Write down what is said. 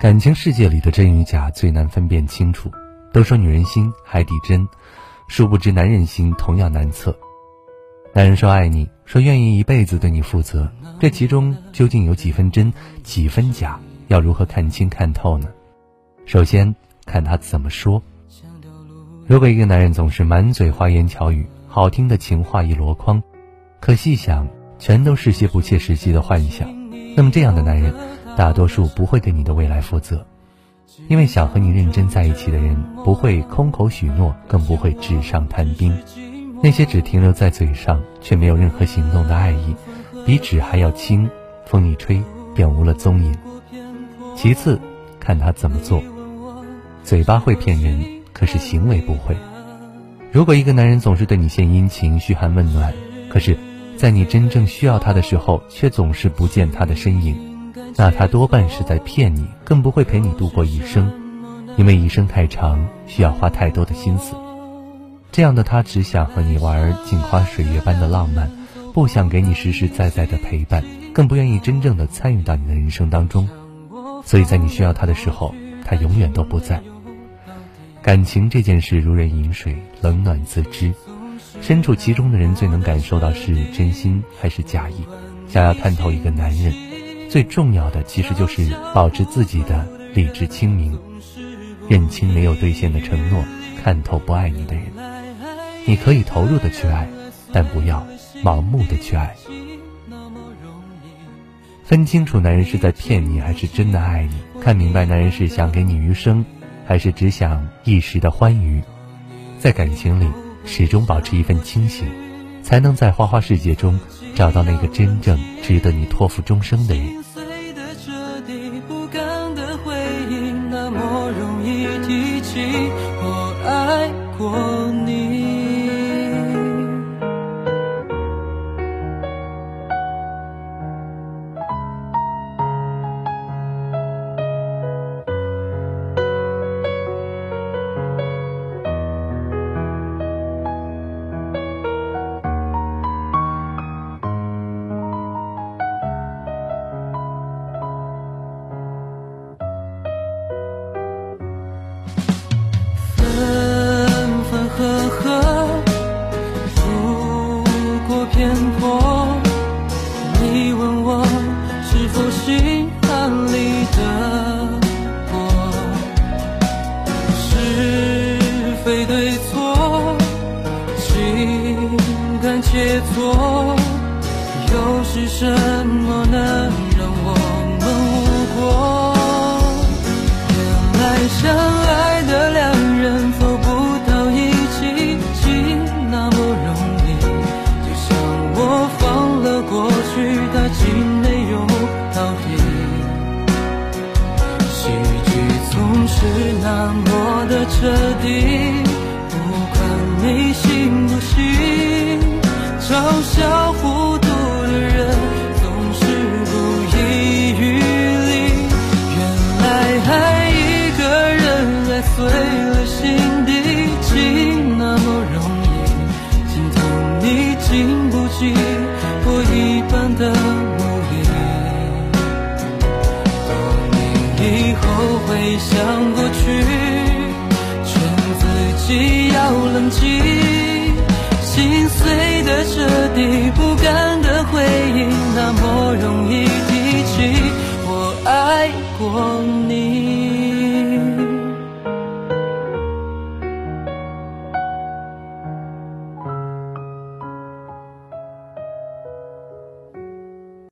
感情世界里的真与假最难分辨清楚。都说女人心海底针，殊不知男人心同样难测。男人说爱你，说愿意一辈子对你负责，这其中究竟有几分真，几分假？要如何看清看透呢？首先看他怎么说。如果一个男人总是满嘴花言巧语，好听的情话一箩筐，可细想，全都是些不切实际的幻想，那么这样的男人。大多数不会对你的未来负责，因为想和你认真在一起的人不会空口许诺，更不会纸上谈兵。那些只停留在嘴上却没有任何行动的爱意，比纸还要轻，风一吹便无了踪影。其次，看他怎么做，嘴巴会骗人，可是行为不会。如果一个男人总是对你献殷勤、嘘寒问暖，可是，在你真正需要他的时候，却总是不见他的身影。那他多半是在骗你，更不会陪你度过一生，因为一生太长，需要花太多的心思。这样的他只想和你玩镜花水月般的浪漫，不想给你实实在在的陪伴，更不愿意真正的参与到你的人生当中。所以在你需要他的时候，他永远都不在。感情这件事如人饮水，冷暖自知，身处其中的人最能感受到是真心还是假意。想要看透一个男人。最重要的其实就是保持自己的理智清明，认清没有兑现的承诺，看透不爱你的人。你可以投入的去爱，但不要盲目的去爱。分清楚男人是在骗你还是真的爱你，看明白男人是想给你余生，还是只想一时的欢愉。在感情里始终保持一份清醒，才能在花花世界中。找到那个真正值得你托付终生的人。那么容易提起我爱过心安理得过，是非对错，情感切磋，又是什么呢？是那么的彻底，不管你信不信。嘲笑糊涂的人总是不遗余力。原来爱一个人，爱碎了心底，竟那么容易。心疼你经不起我一般的我都回想过去，劝自己要冷静。心碎的彻底，不甘的回，